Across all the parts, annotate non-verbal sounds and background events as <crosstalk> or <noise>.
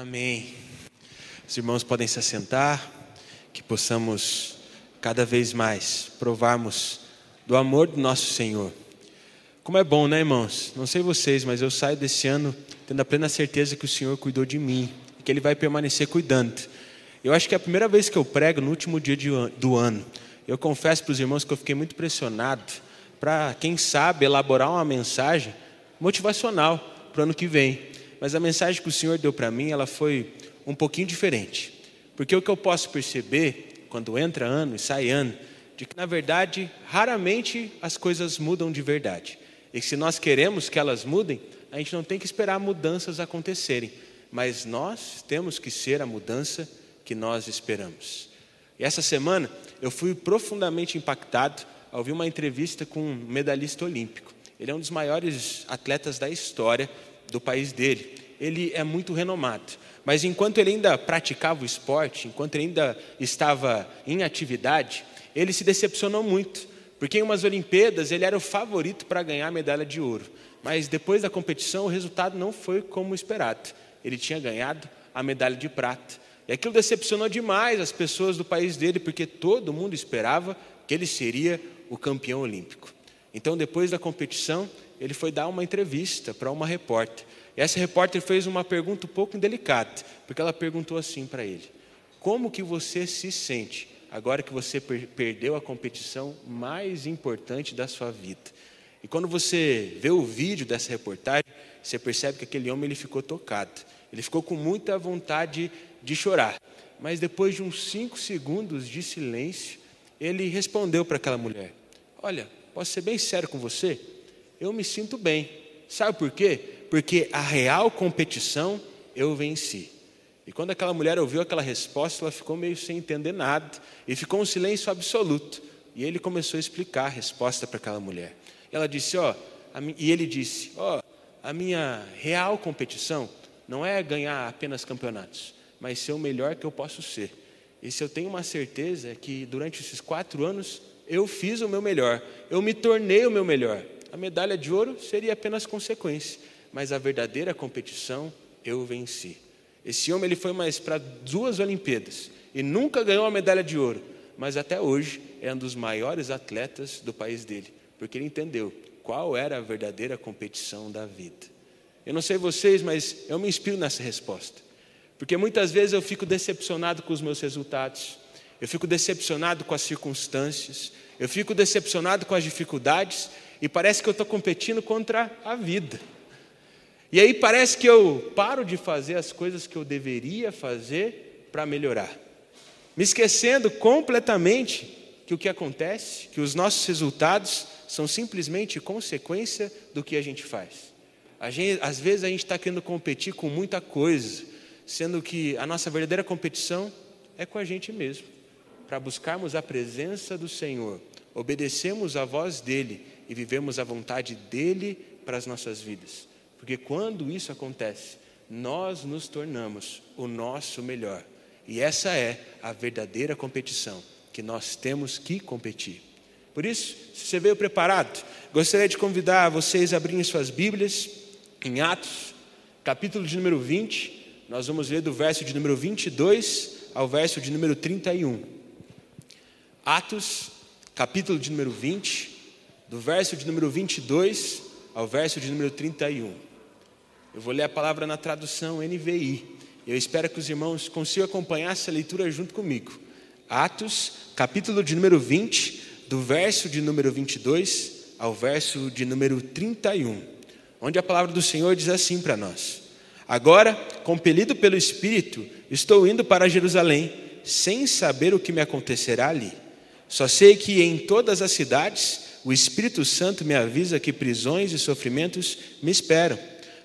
Amém. Os irmãos podem se assentar, que possamos cada vez mais provarmos do amor do nosso Senhor. Como é bom, né, irmãos? Não sei vocês, mas eu saio desse ano tendo a plena certeza que o Senhor cuidou de mim e que Ele vai permanecer cuidando. Eu acho que é a primeira vez que eu prego no último dia do ano. Eu confesso para os irmãos que eu fiquei muito pressionado para, quem sabe, elaborar uma mensagem motivacional para o ano que vem. Mas a mensagem que o Senhor deu para mim, ela foi um pouquinho diferente. Porque o que eu posso perceber, quando entra ano e sai ano, de que, na verdade, raramente as coisas mudam de verdade. E se nós queremos que elas mudem, a gente não tem que esperar mudanças acontecerem, mas nós temos que ser a mudança que nós esperamos. E essa semana eu fui profundamente impactado ao ouvir uma entrevista com um medalhista olímpico. Ele é um dos maiores atletas da história do país dele. Ele é muito renomado. Mas enquanto ele ainda praticava o esporte, enquanto ele ainda estava em atividade, ele se decepcionou muito, porque em umas Olimpíadas ele era o favorito para ganhar a medalha de ouro. Mas depois da competição o resultado não foi como esperado. Ele tinha ganhado a medalha de prata. E aquilo decepcionou demais as pessoas do país dele, porque todo mundo esperava que ele seria o campeão olímpico. Então, depois da competição, ele foi dar uma entrevista para uma repórter. E essa repórter fez uma pergunta um pouco indelicada, porque ela perguntou assim para ele: Como que você se sente agora que você per perdeu a competição mais importante da sua vida? E quando você vê o vídeo dessa reportagem, você percebe que aquele homem ele ficou tocado. Ele ficou com muita vontade de chorar. Mas depois de uns cinco segundos de silêncio, ele respondeu para aquela mulher: Olha, posso ser bem sério com você? Eu me sinto bem. Sabe por quê? Porque a real competição eu venci. E quando aquela mulher ouviu aquela resposta, ela ficou meio sem entender nada e ficou um silêncio absoluto. E ele começou a explicar a resposta para aquela mulher. Ela disse: Ó, oh, e ele disse: Ó, oh, a minha real competição não é ganhar apenas campeonatos, mas ser o melhor que eu posso ser. E se eu tenho uma certeza que durante esses quatro anos eu fiz o meu melhor, eu me tornei o meu melhor. A medalha de ouro seria apenas consequência, mas a verdadeira competição eu venci. Esse homem ele foi mais para duas Olimpíadas e nunca ganhou a medalha de ouro, mas até hoje é um dos maiores atletas do país dele, porque ele entendeu qual era a verdadeira competição da vida. Eu não sei vocês, mas eu me inspiro nessa resposta. Porque muitas vezes eu fico decepcionado com os meus resultados, eu fico decepcionado com as circunstâncias, eu fico decepcionado com as dificuldades e parece que eu estou competindo contra a vida. E aí parece que eu paro de fazer as coisas que eu deveria fazer para melhorar, me esquecendo completamente que o que acontece, que os nossos resultados são simplesmente consequência do que a gente faz. A gente, às vezes a gente está querendo competir com muita coisa, sendo que a nossa verdadeira competição é com a gente mesmo, para buscarmos a presença do Senhor, obedecemos a voz dEle e vivemos a vontade dEle para as nossas vidas. Porque quando isso acontece, nós nos tornamos o nosso melhor. E essa é a verdadeira competição que nós temos que competir. Por isso, se você veio preparado, gostaria de convidar vocês a abrirem suas Bíblias em Atos, capítulo de número 20, nós vamos ler do verso de número 22 ao verso de número 31. Atos, capítulo de número 20, do verso de número 22 ao verso de número 31. Eu vou ler a palavra na tradução NVI. Eu espero que os irmãos consigam acompanhar essa leitura junto comigo. Atos, capítulo de número 20, do verso de número 22 ao verso de número 31, onde a palavra do Senhor diz assim para nós: Agora, compelido pelo Espírito, estou indo para Jerusalém, sem saber o que me acontecerá ali. Só sei que em todas as cidades o Espírito Santo me avisa que prisões e sofrimentos me esperam.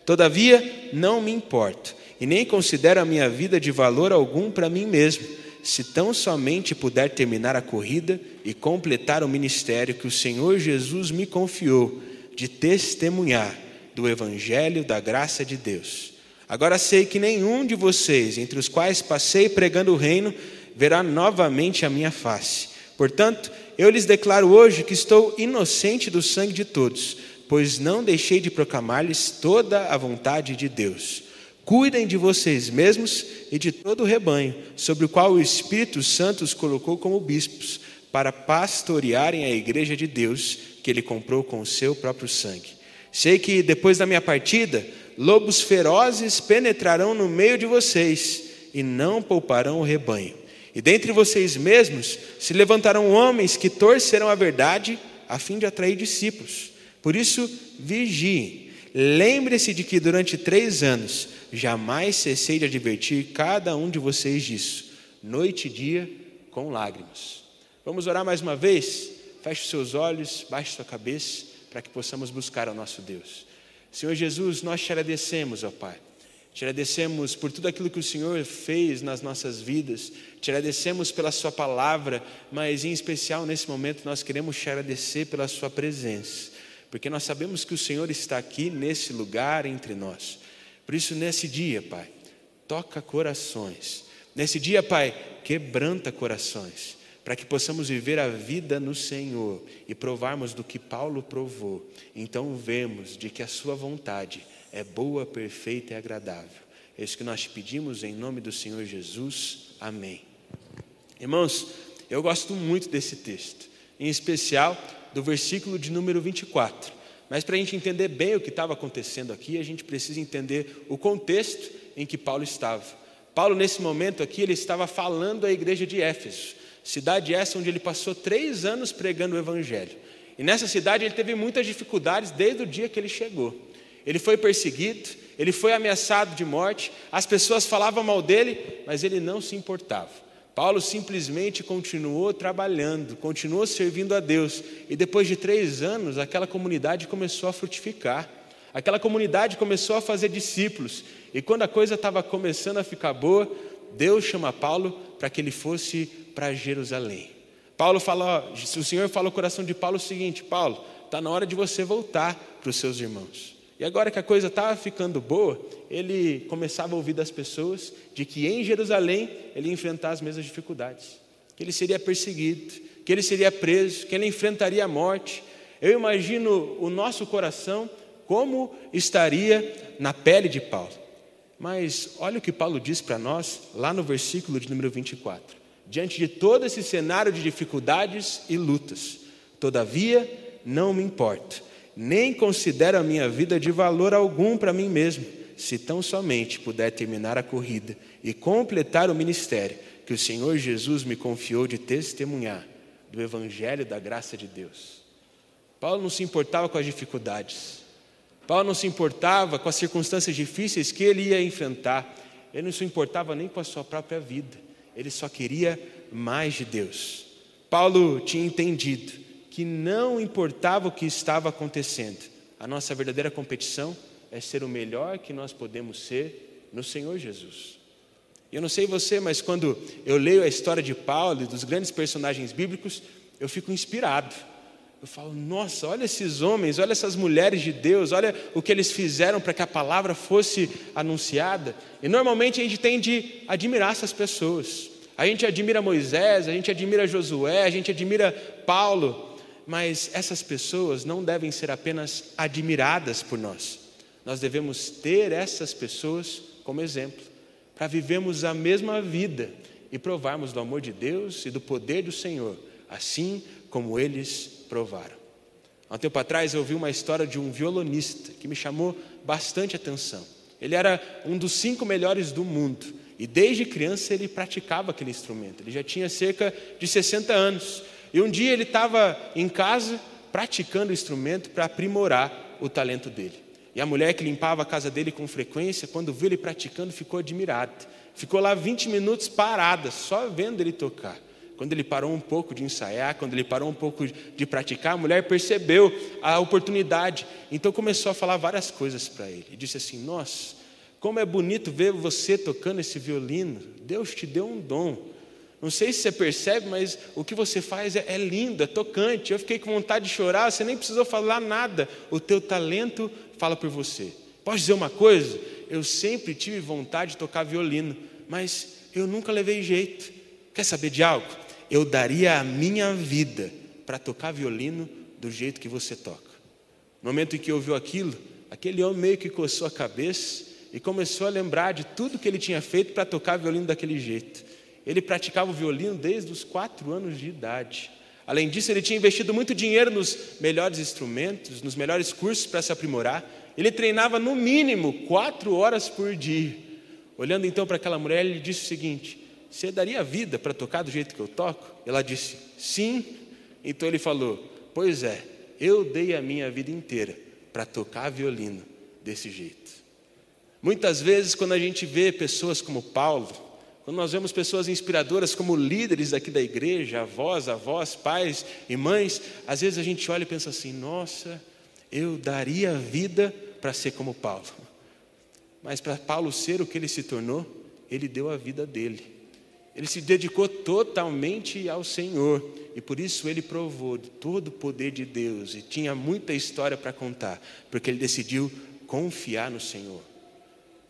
Todavia, não me importo e nem considero a minha vida de valor algum para mim mesmo, se tão somente puder terminar a corrida e completar o ministério que o Senhor Jesus me confiou de testemunhar do Evangelho da graça de Deus. Agora sei que nenhum de vocês, entre os quais passei pregando o reino, verá novamente a minha face. Portanto, eu lhes declaro hoje que estou inocente do sangue de todos, pois não deixei de proclamar-lhes toda a vontade de Deus. Cuidem de vocês mesmos e de todo o rebanho, sobre o qual o Espírito Santo os colocou como bispos, para pastorearem a igreja de Deus, que ele comprou com o seu próprio sangue. Sei que depois da minha partida, lobos ferozes penetrarão no meio de vocês e não pouparão o rebanho. E dentre vocês mesmos se levantarão homens que torcerão a verdade a fim de atrair discípulos. Por isso, vigiem. Lembre-se de que durante três anos jamais cessei de advertir cada um de vocês disso, noite e dia, com lágrimas. Vamos orar mais uma vez? Feche seus olhos, baixe sua cabeça, para que possamos buscar ao nosso Deus. Senhor Jesus, nós te agradecemos, ó Pai. Te agradecemos por tudo aquilo que o Senhor fez nas nossas vidas. Te agradecemos pela Sua palavra, mas em especial nesse momento nós queremos te agradecer pela Sua presença porque nós sabemos que o Senhor está aqui nesse lugar entre nós. Por isso, nesse dia, Pai, toca corações. Nesse dia, Pai, quebranta corações, para que possamos viver a vida no Senhor e provarmos do que Paulo provou. Então, vemos de que a Sua vontade é boa, perfeita e agradável. É isso que nós te pedimos em nome do Senhor Jesus. Amém. Irmãos, eu gosto muito desse texto, em especial do versículo de número 24. Mas para a gente entender bem o que estava acontecendo aqui, a gente precisa entender o contexto em que Paulo estava. Paulo, nesse momento aqui, ele estava falando à igreja de Éfeso, cidade essa onde ele passou três anos pregando o Evangelho. E nessa cidade ele teve muitas dificuldades desde o dia que ele chegou. Ele foi perseguido, ele foi ameaçado de morte, as pessoas falavam mal dele, mas ele não se importava. Paulo simplesmente continuou trabalhando, continuou servindo a Deus, e depois de três anos, aquela comunidade começou a frutificar, aquela comunidade começou a fazer discípulos, e quando a coisa estava começando a ficar boa, Deus chama Paulo para que ele fosse para Jerusalém. Paulo fala, o Senhor fala ao coração de Paulo o seguinte: Paulo, está na hora de você voltar para os seus irmãos. E agora que a coisa estava ficando boa, ele começava a ouvir das pessoas de que em Jerusalém ele ia enfrentar as mesmas dificuldades, que ele seria perseguido, que ele seria preso, que ele enfrentaria a morte. Eu imagino o nosso coração como estaria na pele de Paulo. Mas olha o que Paulo diz para nós lá no versículo de número 24. Diante de todo esse cenário de dificuldades e lutas, todavia não me importa nem considero a minha vida de valor algum para mim mesmo, se tão somente puder terminar a corrida e completar o ministério que o Senhor Jesus me confiou de testemunhar do Evangelho da graça de Deus. Paulo não se importava com as dificuldades, Paulo não se importava com as circunstâncias difíceis que ele ia enfrentar, ele não se importava nem com a sua própria vida, ele só queria mais de Deus. Paulo tinha entendido que não importava o que estava acontecendo, a nossa verdadeira competição é ser o melhor que nós podemos ser no Senhor Jesus. Eu não sei você, mas quando eu leio a história de Paulo e dos grandes personagens bíblicos, eu fico inspirado. Eu falo, nossa, olha esses homens, olha essas mulheres de Deus, olha o que eles fizeram para que a palavra fosse anunciada. E normalmente a gente tem de admirar essas pessoas. A gente admira Moisés, a gente admira Josué, a gente admira Paulo mas essas pessoas não devem ser apenas admiradas por nós. Nós devemos ter essas pessoas como exemplo, para vivermos a mesma vida e provarmos do amor de Deus e do poder do Senhor, assim como eles provaram. Há um tempo atrás eu ouvi uma história de um violonista que me chamou bastante atenção. Ele era um dos cinco melhores do mundo e desde criança ele praticava aquele instrumento. Ele já tinha cerca de 60 anos e um dia ele estava em casa praticando o instrumento para aprimorar o talento dele. E a mulher que limpava a casa dele com frequência, quando viu ele praticando, ficou admirada. Ficou lá 20 minutos parada, só vendo ele tocar. Quando ele parou um pouco de ensaiar, quando ele parou um pouco de praticar, a mulher percebeu a oportunidade. Então começou a falar várias coisas para ele. E disse assim: Nossa, como é bonito ver você tocando esse violino. Deus te deu um dom. Não sei se você percebe, mas o que você faz é, é, lindo, é tocante. Eu fiquei com vontade de chorar, você nem precisou falar nada. O teu talento fala por você. Posso dizer uma coisa? Eu sempre tive vontade de tocar violino, mas eu nunca levei jeito. Quer saber de algo? Eu daria a minha vida para tocar violino do jeito que você toca. No momento em que ouviu aquilo, aquele homem meio que coçou a cabeça e começou a lembrar de tudo que ele tinha feito para tocar violino daquele jeito. Ele praticava o violino desde os quatro anos de idade. Além disso, ele tinha investido muito dinheiro nos melhores instrumentos, nos melhores cursos para se aprimorar. Ele treinava no mínimo quatro horas por dia. Olhando então para aquela mulher, ele disse o seguinte: Você daria vida para tocar do jeito que eu toco? Ela disse: Sim. Então ele falou: Pois é, eu dei a minha vida inteira para tocar violino desse jeito. Muitas vezes, quando a gente vê pessoas como Paulo, quando nós vemos pessoas inspiradoras como líderes aqui da igreja, avós, avós, pais e mães, às vezes a gente olha e pensa assim: nossa, eu daria a vida para ser como Paulo. Mas para Paulo ser o que ele se tornou, ele deu a vida dele. Ele se dedicou totalmente ao Senhor e por isso ele provou todo o poder de Deus e tinha muita história para contar, porque ele decidiu confiar no Senhor.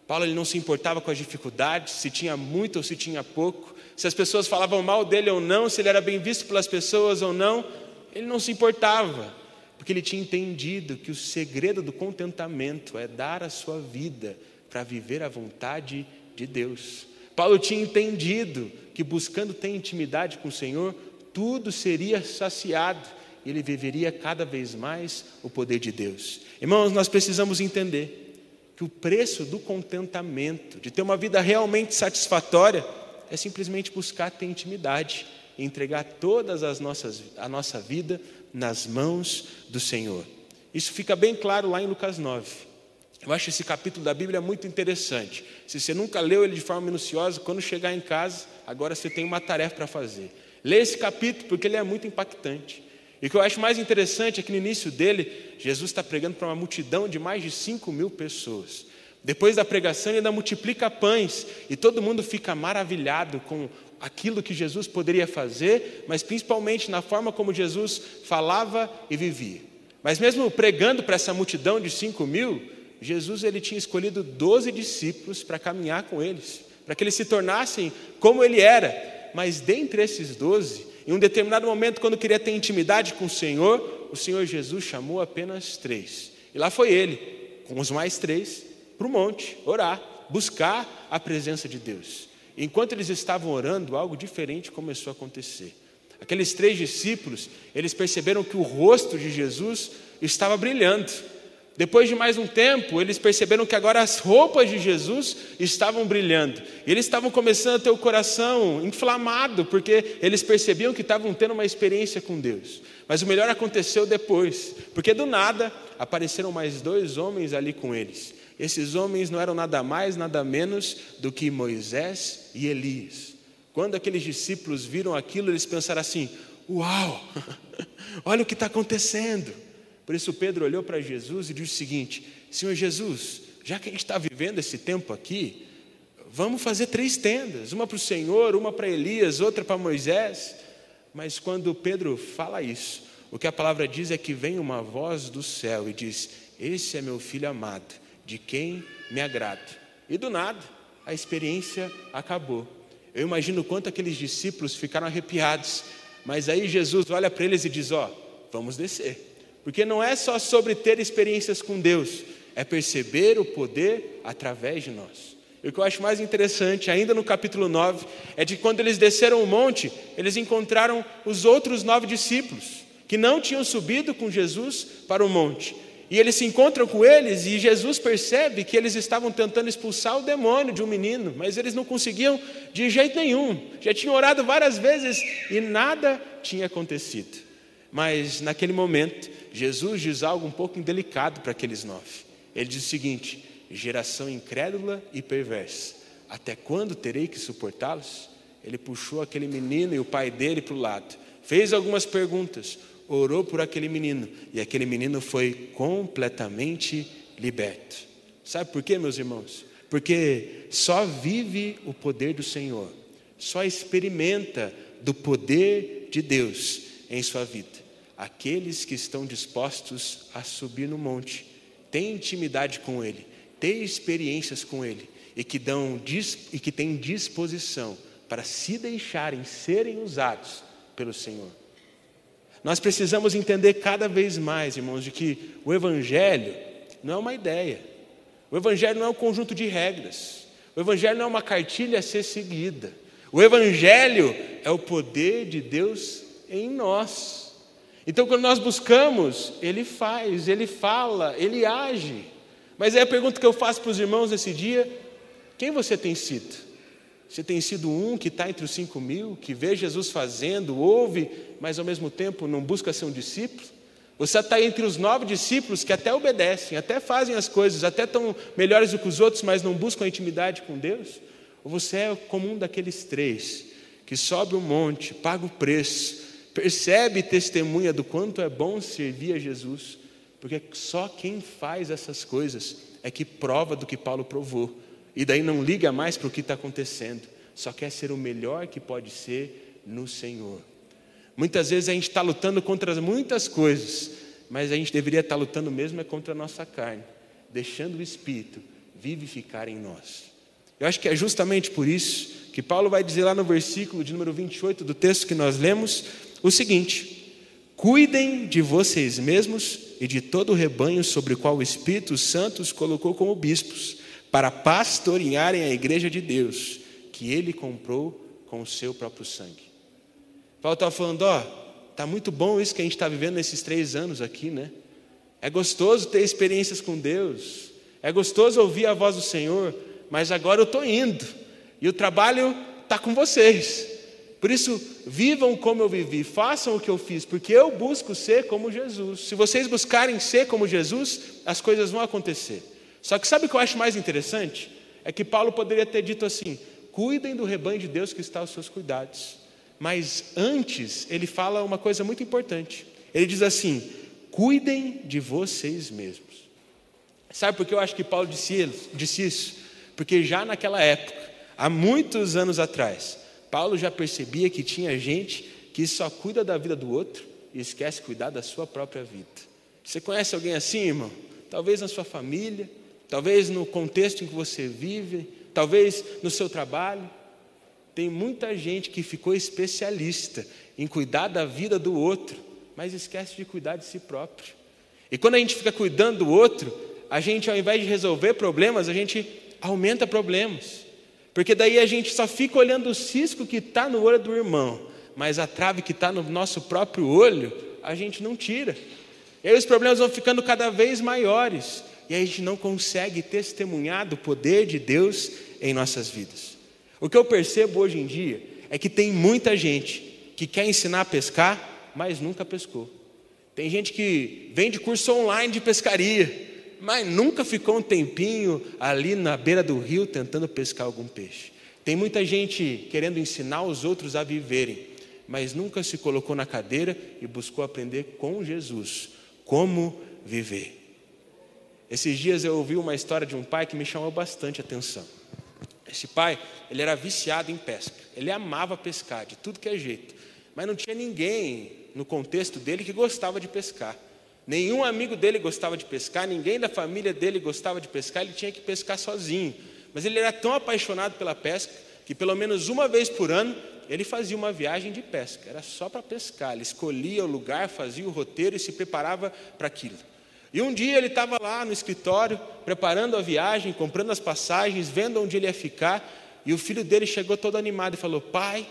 Paulo ele não se importava com as dificuldades, se tinha muito ou se tinha pouco, se as pessoas falavam mal dele ou não, se ele era bem visto pelas pessoas ou não, ele não se importava, porque ele tinha entendido que o segredo do contentamento é dar a sua vida para viver a vontade de Deus. Paulo tinha entendido que buscando ter intimidade com o Senhor, tudo seria saciado e ele viveria cada vez mais o poder de Deus. Irmãos, nós precisamos entender que o preço do contentamento, de ter uma vida realmente satisfatória, é simplesmente buscar ter intimidade e entregar todas as nossas a nossa vida nas mãos do Senhor. Isso fica bem claro lá em Lucas 9. Eu acho esse capítulo da Bíblia muito interessante. Se você nunca leu ele de forma minuciosa, quando chegar em casa, agora você tem uma tarefa para fazer. Lê esse capítulo porque ele é muito impactante. E o que eu acho mais interessante é que no início dele, Jesus está pregando para uma multidão de mais de 5 mil pessoas. Depois da pregação, ele ainda multiplica pães e todo mundo fica maravilhado com aquilo que Jesus poderia fazer, mas principalmente na forma como Jesus falava e vivia. Mas mesmo pregando para essa multidão de 5 mil, Jesus ele tinha escolhido 12 discípulos para caminhar com eles, para que eles se tornassem como ele era. Mas dentre esses 12, em um determinado momento, quando queria ter intimidade com o Senhor, o Senhor Jesus chamou apenas três. E lá foi ele, com os mais três, para o monte, orar, buscar a presença de Deus. E enquanto eles estavam orando, algo diferente começou a acontecer. Aqueles três discípulos, eles perceberam que o rosto de Jesus estava brilhando. Depois de mais um tempo, eles perceberam que agora as roupas de Jesus estavam brilhando. E eles estavam começando a ter o coração inflamado, porque eles percebiam que estavam tendo uma experiência com Deus. Mas o melhor aconteceu depois, porque do nada apareceram mais dois homens ali com eles. Esses homens não eram nada mais, nada menos do que Moisés e Elias. Quando aqueles discípulos viram aquilo, eles pensaram assim: Uau, <laughs> olha o que está acontecendo. Por isso Pedro olhou para Jesus e disse o seguinte: Senhor Jesus, já que a gente está vivendo esse tempo aqui, vamos fazer três tendas: uma para o Senhor, uma para Elias, outra para Moisés. Mas quando Pedro fala isso, o que a palavra diz é que vem uma voz do céu e diz: Esse é meu filho amado, de quem me agrado. E do nada, a experiência acabou. Eu imagino quanto aqueles discípulos ficaram arrepiados. Mas aí Jesus olha para eles e diz: Ó, vamos descer. Porque não é só sobre ter experiências com Deus, é perceber o poder através de nós. E o que eu acho mais interessante, ainda no capítulo 9, é de quando eles desceram o monte, eles encontraram os outros nove discípulos, que não tinham subido com Jesus para o monte. E eles se encontram com eles e Jesus percebe que eles estavam tentando expulsar o demônio de um menino, mas eles não conseguiam de jeito nenhum. Já tinham orado várias vezes e nada tinha acontecido. Mas naquele momento, Jesus diz algo um pouco indelicado para aqueles nove. Ele diz o seguinte: geração incrédula e perversa, até quando terei que suportá-los? Ele puxou aquele menino e o pai dele para o lado, fez algumas perguntas, orou por aquele menino e aquele menino foi completamente liberto. Sabe por quê, meus irmãos? Porque só vive o poder do Senhor, só experimenta do poder de Deus em sua vida aqueles que estão dispostos a subir no monte, ter intimidade com Ele, ter experiências com Ele e que, dão, e que têm disposição para se deixarem serem usados pelo Senhor. Nós precisamos entender cada vez mais, irmãos, de que o Evangelho não é uma ideia. O Evangelho não é um conjunto de regras. O Evangelho não é uma cartilha a ser seguida. O Evangelho é o poder de Deus em nós. Então, quando nós buscamos, Ele faz, Ele fala, Ele age. Mas é a pergunta que eu faço para os irmãos nesse dia: quem você tem sido? Você tem sido um que está entre os cinco mil, que vê Jesus fazendo, ouve, mas ao mesmo tempo não busca ser um discípulo? Você está entre os nove discípulos que até obedecem, até fazem as coisas, até estão melhores do que os outros, mas não buscam a intimidade com Deus? Ou você é como um daqueles três que sobe o um monte, paga o preço, percebe e testemunha do quanto é bom servir a Jesus? Porque só quem faz essas coisas é que prova do que Paulo provou, e daí não liga mais para o que está acontecendo, só quer ser o melhor que pode ser no Senhor. Muitas vezes a gente está lutando contra muitas coisas, mas a gente deveria estar tá lutando mesmo é contra a nossa carne, deixando o Espírito vivificar em nós. Eu acho que é justamente por isso que Paulo vai dizer lá no versículo de número 28 do texto que nós lemos o seguinte: Cuidem de vocês mesmos e de todo o rebanho sobre o qual o Espírito Santo os colocou como bispos, para pastorearem a igreja de Deus, que ele comprou com o seu próprio sangue. Paulo estava falando, ó, tá muito bom isso que a gente está vivendo nesses três anos aqui, né? É gostoso ter experiências com Deus, é gostoso ouvir a voz do Senhor, mas agora eu estou indo e o trabalho está com vocês. Por isso, vivam como eu vivi, façam o que eu fiz, porque eu busco ser como Jesus. Se vocês buscarem ser como Jesus, as coisas vão acontecer. Só que sabe o que eu acho mais interessante? É que Paulo poderia ter dito assim: cuidem do rebanho de Deus que está aos seus cuidados. Mas antes, ele fala uma coisa muito importante. Ele diz assim: cuidem de vocês mesmos. Sabe por que eu acho que Paulo disse, isso? Porque já naquela época, há muitos anos atrás, Paulo já percebia que tinha gente que só cuida da vida do outro e esquece de cuidar da sua própria vida. Você conhece alguém assim, irmão? Talvez na sua família, talvez no contexto em que você vive, talvez no seu trabalho. Tem muita gente que ficou especialista em cuidar da vida do outro, mas esquece de cuidar de si próprio. E quando a gente fica cuidando do outro, a gente, ao invés de resolver problemas, a gente aumenta problemas. Porque daí a gente só fica olhando o cisco que está no olho do irmão, mas a trave que está no nosso próprio olho, a gente não tira. E aí os problemas vão ficando cada vez maiores, e a gente não consegue testemunhar do poder de Deus em nossas vidas. O que eu percebo hoje em dia é que tem muita gente que quer ensinar a pescar, mas nunca pescou. Tem gente que vende curso online de pescaria, mas nunca ficou um tempinho ali na beira do rio tentando pescar algum peixe. Tem muita gente querendo ensinar os outros a viverem, mas nunca se colocou na cadeira e buscou aprender com Jesus como viver. Esses dias eu ouvi uma história de um pai que me chamou bastante atenção. Esse pai, ele era viciado em pesca. Ele amava pescar de tudo que é jeito. Mas não tinha ninguém no contexto dele que gostava de pescar. Nenhum amigo dele gostava de pescar, ninguém da família dele gostava de pescar, ele tinha que pescar sozinho. Mas ele era tão apaixonado pela pesca que pelo menos uma vez por ano ele fazia uma viagem de pesca. Era só para pescar. Ele escolhia o lugar, fazia o roteiro e se preparava para aquilo. E um dia ele estava lá no escritório, preparando a viagem, comprando as passagens, vendo onde ele ia ficar, e o filho dele chegou todo animado e falou: Pai,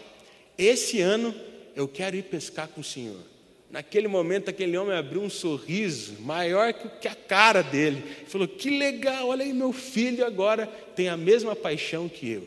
esse ano eu quero ir pescar com o senhor. Naquele momento, aquele homem abriu um sorriso maior que a cara dele. Falou: Que legal, olha aí, meu filho agora tem a mesma paixão que eu.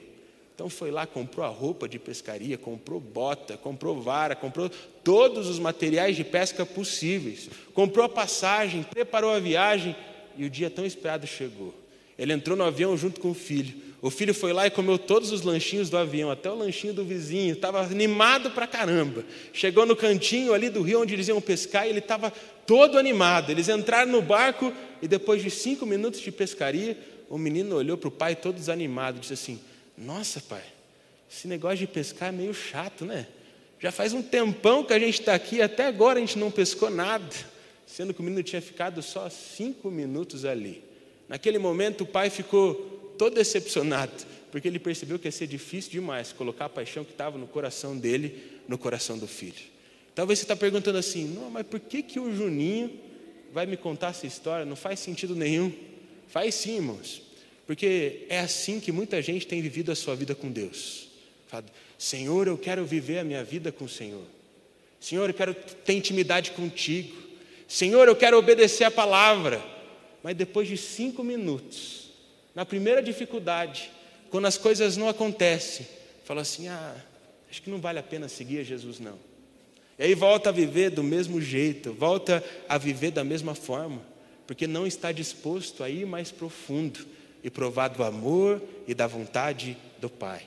Então foi lá, comprou a roupa de pescaria, comprou bota, comprou vara, comprou todos os materiais de pesca possíveis, comprou a passagem, preparou a viagem e o dia tão esperado chegou. Ele entrou no avião junto com o filho. O filho foi lá e comeu todos os lanchinhos do avião, até o lanchinho do vizinho, estava animado pra caramba. Chegou no cantinho ali do rio onde eles iam pescar e ele estava todo animado. Eles entraram no barco e depois de cinco minutos de pescaria, o menino olhou para o pai todo desanimado e disse assim: nossa, pai, esse negócio de pescar é meio chato, né? Já faz um tempão que a gente está aqui, até agora a gente não pescou nada, sendo que o menino tinha ficado só cinco minutos ali. Naquele momento o pai ficou todo decepcionado, porque ele percebeu que ia ser difícil demais colocar a paixão que estava no coração dele no coração do filho. Talvez você está perguntando assim, não, mas por que, que o Juninho vai me contar essa história? Não faz sentido nenhum. Faz sim, irmãos. Porque é assim que muita gente tem vivido a sua vida com Deus. Fala, Senhor, eu quero viver a minha vida com o Senhor. Senhor, eu quero ter intimidade contigo. Senhor, eu quero obedecer a palavra. Mas depois de cinco minutos, na primeira dificuldade, quando as coisas não acontecem, fala assim: ah, acho que não vale a pena seguir a Jesus, não. E aí volta a viver do mesmo jeito, volta a viver da mesma forma, porque não está disposto a ir mais profundo e provar do amor e da vontade do Pai.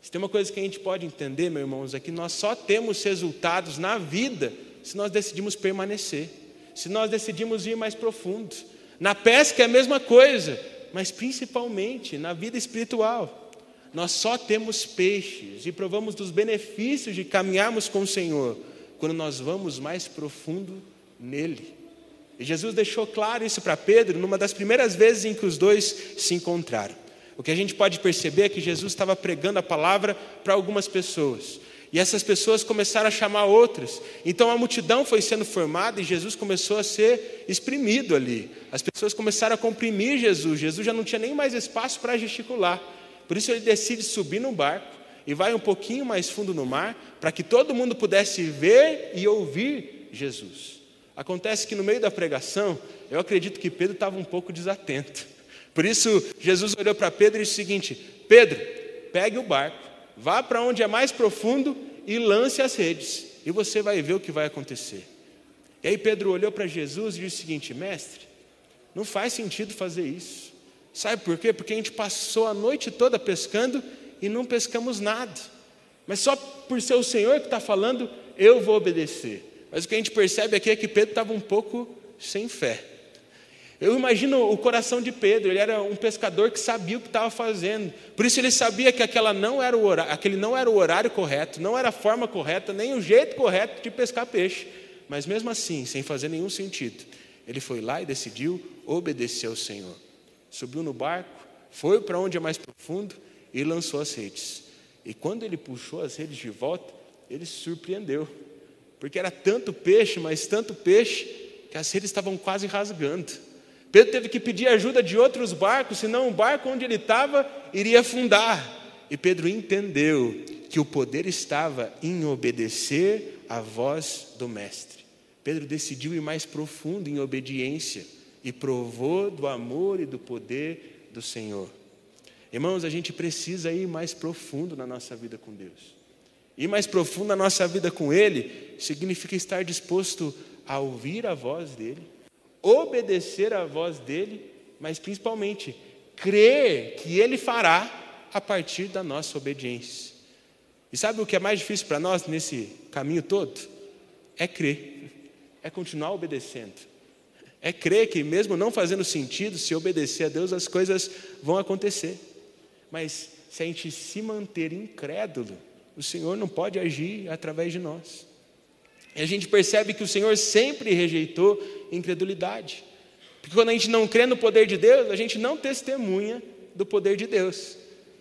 Se tem uma coisa que a gente pode entender, meus irmãos, é que nós só temos resultados na vida se nós decidimos permanecer, se nós decidimos ir mais profundo. Na pesca é a mesma coisa, mas principalmente na vida espiritual. Nós só temos peixes e provamos dos benefícios de caminharmos com o Senhor quando nós vamos mais profundo nele. E Jesus deixou claro isso para Pedro numa das primeiras vezes em que os dois se encontraram. O que a gente pode perceber é que Jesus estava pregando a palavra para algumas pessoas. E essas pessoas começaram a chamar outras. Então a multidão foi sendo formada e Jesus começou a ser exprimido ali. As pessoas começaram a comprimir Jesus. Jesus já não tinha nem mais espaço para gesticular. Por isso ele decide subir no barco e vai um pouquinho mais fundo no mar, para que todo mundo pudesse ver e ouvir Jesus. Acontece que no meio da pregação, eu acredito que Pedro estava um pouco desatento. Por isso, Jesus olhou para Pedro e disse o seguinte: Pedro, pegue o barco, vá para onde é mais profundo e lance as redes, e você vai ver o que vai acontecer. E aí Pedro olhou para Jesus e disse o seguinte: Mestre, não faz sentido fazer isso. Sabe por quê? Porque a gente passou a noite toda pescando e não pescamos nada. Mas só por ser o Senhor que está falando, eu vou obedecer. Mas o que a gente percebe aqui é que Pedro estava um pouco sem fé. Eu imagino o coração de Pedro, ele era um pescador que sabia o que estava fazendo. Por isso ele sabia que aquela não era o horário, aquele não era o horário correto, não era a forma correta, nem o jeito correto de pescar peixe. Mas mesmo assim, sem fazer nenhum sentido, ele foi lá e decidiu obedecer ao Senhor. Subiu no barco, foi para onde é mais profundo e lançou as redes. E quando ele puxou as redes de volta, ele se surpreendeu. Porque era tanto peixe, mas tanto peixe, que as redes estavam quase rasgando. Pedro teve que pedir ajuda de outros barcos, senão o barco onde ele estava iria afundar. E Pedro entendeu que o poder estava em obedecer à voz do Mestre. Pedro decidiu ir mais profundo em obediência e provou do amor e do poder do Senhor. Irmãos, a gente precisa ir mais profundo na nossa vida com Deus. Ir mais profundo na nossa vida com Ele significa estar disposto a ouvir a voz dEle obedecer à voz dele, mas principalmente crer que ele fará a partir da nossa obediência. E sabe o que é mais difícil para nós nesse caminho todo? É crer, é continuar obedecendo. É crer que, mesmo não fazendo sentido, se obedecer a Deus, as coisas vão acontecer. Mas se a gente se manter incrédulo, o Senhor não pode agir através de nós. E a gente percebe que o Senhor sempre rejeitou incredulidade. Porque quando a gente não crê no poder de Deus, a gente não testemunha do poder de Deus.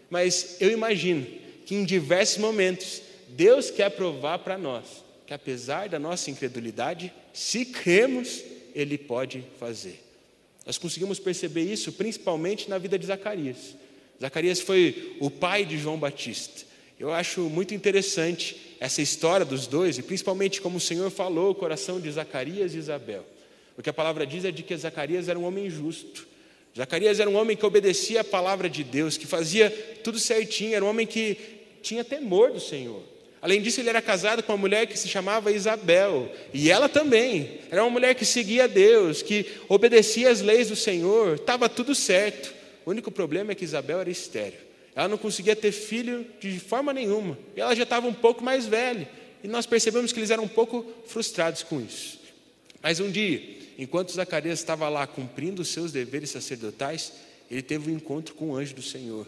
Mas eu imagino que em diversos momentos Deus quer provar para nós que apesar da nossa incredulidade, se cremos, Ele pode fazer. Nós conseguimos perceber isso principalmente na vida de Zacarias. Zacarias foi o pai de João Batista. Eu acho muito interessante essa história dos dois, e principalmente como o Senhor falou o coração de Zacarias e Isabel. O que a palavra diz é de que Zacarias era um homem justo. Zacarias era um homem que obedecia a palavra de Deus, que fazia tudo certinho, era um homem que tinha temor do Senhor. Além disso, ele era casado com uma mulher que se chamava Isabel, e ela também era uma mulher que seguia Deus, que obedecia às leis do Senhor, estava tudo certo. O único problema é que Isabel era estéreo. Ela não conseguia ter filho de forma nenhuma. E ela já estava um pouco mais velha. E nós percebemos que eles eram um pouco frustrados com isso. Mas um dia, enquanto Zacarias estava lá cumprindo os seus deveres sacerdotais, ele teve um encontro com o anjo do Senhor.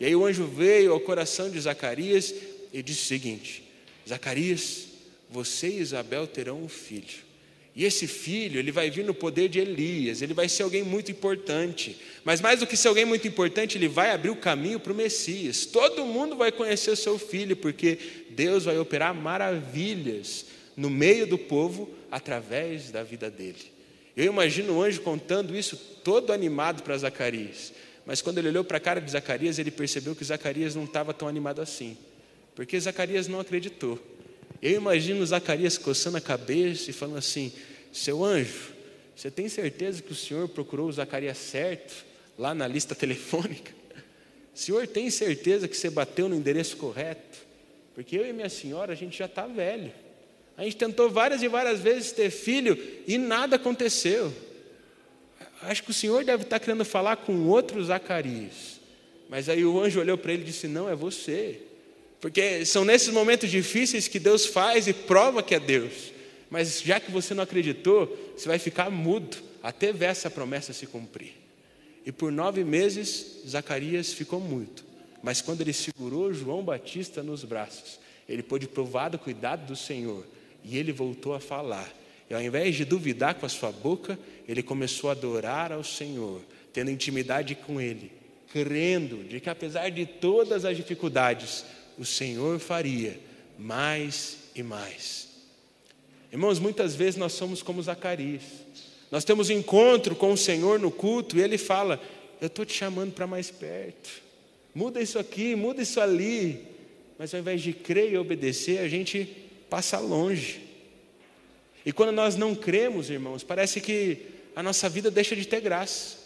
E aí o anjo veio ao coração de Zacarias e disse o seguinte: Zacarias, você e Isabel terão um filho. E esse filho, ele vai vir no poder de Elias, ele vai ser alguém muito importante. Mas mais do que ser alguém muito importante, ele vai abrir o caminho para o Messias. Todo mundo vai conhecer o seu filho, porque Deus vai operar maravilhas no meio do povo através da vida dele. Eu imagino o anjo contando isso todo animado para Zacarias. Mas quando ele olhou para a cara de Zacarias, ele percebeu que Zacarias não estava tão animado assim, porque Zacarias não acreditou. Eu imagino Zacarias coçando a cabeça e falando assim: Seu anjo, você tem certeza que o senhor procurou o Zacarias certo, lá na lista telefônica? Senhor tem certeza que você bateu no endereço correto? Porque eu e minha senhora, a gente já está velho. A gente tentou várias e várias vezes ter filho e nada aconteceu. Acho que o Senhor deve estar querendo falar com outro Zacarias. Mas aí o anjo olhou para ele e disse: Não, é você. Porque são nesses momentos difíceis que Deus faz e prova que é Deus. Mas já que você não acreditou, você vai ficar mudo até ver essa promessa se cumprir. E por nove meses, Zacarias ficou mudo. Mas quando ele segurou João Batista nos braços, ele pôde provar do cuidado do Senhor. E ele voltou a falar. E ao invés de duvidar com a sua boca, ele começou a adorar ao Senhor, tendo intimidade com Ele, crendo de que apesar de todas as dificuldades, o Senhor faria mais e mais. Irmãos, muitas vezes nós somos como Zacarias. Nós temos encontro com o Senhor no culto e Ele fala: Eu estou te chamando para mais perto. Muda isso aqui, muda isso ali. Mas ao invés de crer e obedecer, a gente passa longe. E quando nós não cremos, irmãos, parece que a nossa vida deixa de ter graça.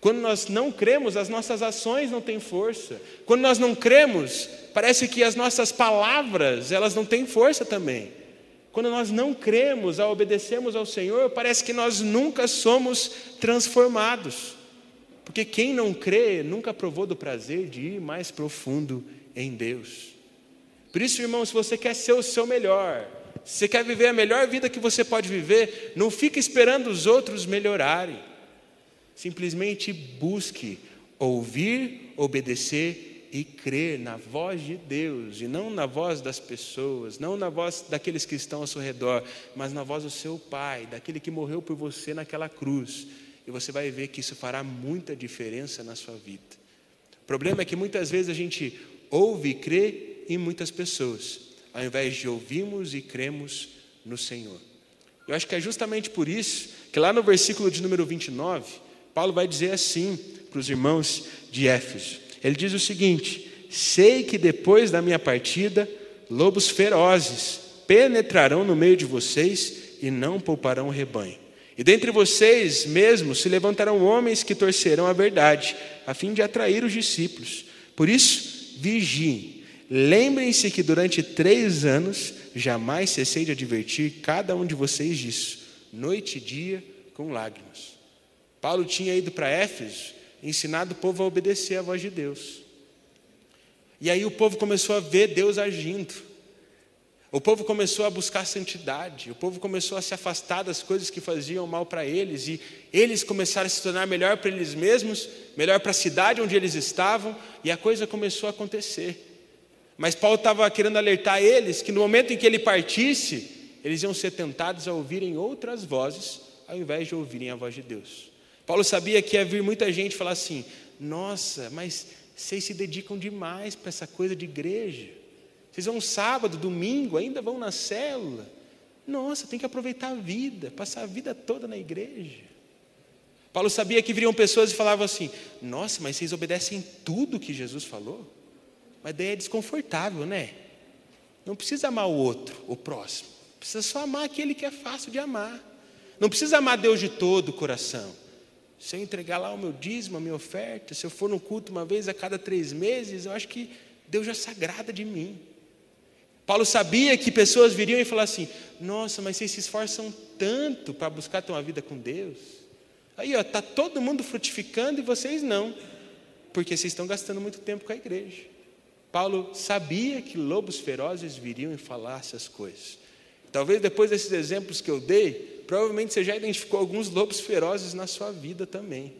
Quando nós não cremos, as nossas ações não têm força. Quando nós não cremos, parece que as nossas palavras, elas não têm força também. Quando nós não cremos, ao obedecermos ao Senhor, parece que nós nunca somos transformados. Porque quem não crê nunca provou do prazer de ir mais profundo em Deus. Por isso, irmão, se você quer ser o seu melhor, se você quer viver a melhor vida que você pode viver, não fique esperando os outros melhorarem. Simplesmente busque ouvir, obedecer e crer na voz de Deus, e não na voz das pessoas, não na voz daqueles que estão ao seu redor, mas na voz do seu Pai, daquele que morreu por você naquela cruz. E você vai ver que isso fará muita diferença na sua vida. O problema é que muitas vezes a gente ouve e crê em muitas pessoas, ao invés de ouvirmos e cremos no Senhor. Eu acho que é justamente por isso que lá no versículo de número 29, Paulo vai dizer assim para os irmãos de Éfeso. Ele diz o seguinte: Sei que depois da minha partida, lobos ferozes penetrarão no meio de vocês e não pouparão o rebanho. E dentre vocês mesmos se levantarão homens que torcerão a verdade, a fim de atrair os discípulos. Por isso, vigiem Lembrem-se que durante três anos jamais cessei de advertir cada um de vocês disso, noite e dia, com lágrimas. Paulo tinha ido para Éfeso, ensinado o povo a obedecer à voz de Deus. E aí o povo começou a ver Deus agindo. O povo começou a buscar santidade, o povo começou a se afastar das coisas que faziam mal para eles, e eles começaram a se tornar melhor para eles mesmos, melhor para a cidade onde eles estavam, e a coisa começou a acontecer. Mas Paulo estava querendo alertar eles que no momento em que ele partisse, eles iam ser tentados a ouvirem outras vozes, ao invés de ouvirem a voz de Deus. Paulo sabia que ia vir muita gente falar assim: nossa, mas vocês se dedicam demais para essa coisa de igreja. Vocês vão sábado, domingo, ainda vão na célula. Nossa, tem que aproveitar a vida, passar a vida toda na igreja. Paulo sabia que viriam pessoas e falavam assim: Nossa, mas vocês obedecem tudo que Jesus falou? Mas daí é desconfortável, né? Não precisa amar o outro, o próximo. Precisa só amar aquele que é fácil de amar. Não precisa amar Deus de todo o coração. Se eu entregar lá o meu dízimo, a minha oferta, se eu for no culto uma vez a cada três meses, eu acho que Deus já sagrada de mim. Paulo sabia que pessoas viriam e falar assim: Nossa, mas vocês se esforçam tanto para buscar ter uma vida com Deus. Aí, ó, tá todo mundo frutificando e vocês não, porque vocês estão gastando muito tempo com a igreja. Paulo sabia que lobos ferozes viriam e falar essas coisas. Talvez depois desses exemplos que eu dei, provavelmente você já identificou alguns lobos ferozes na sua vida também.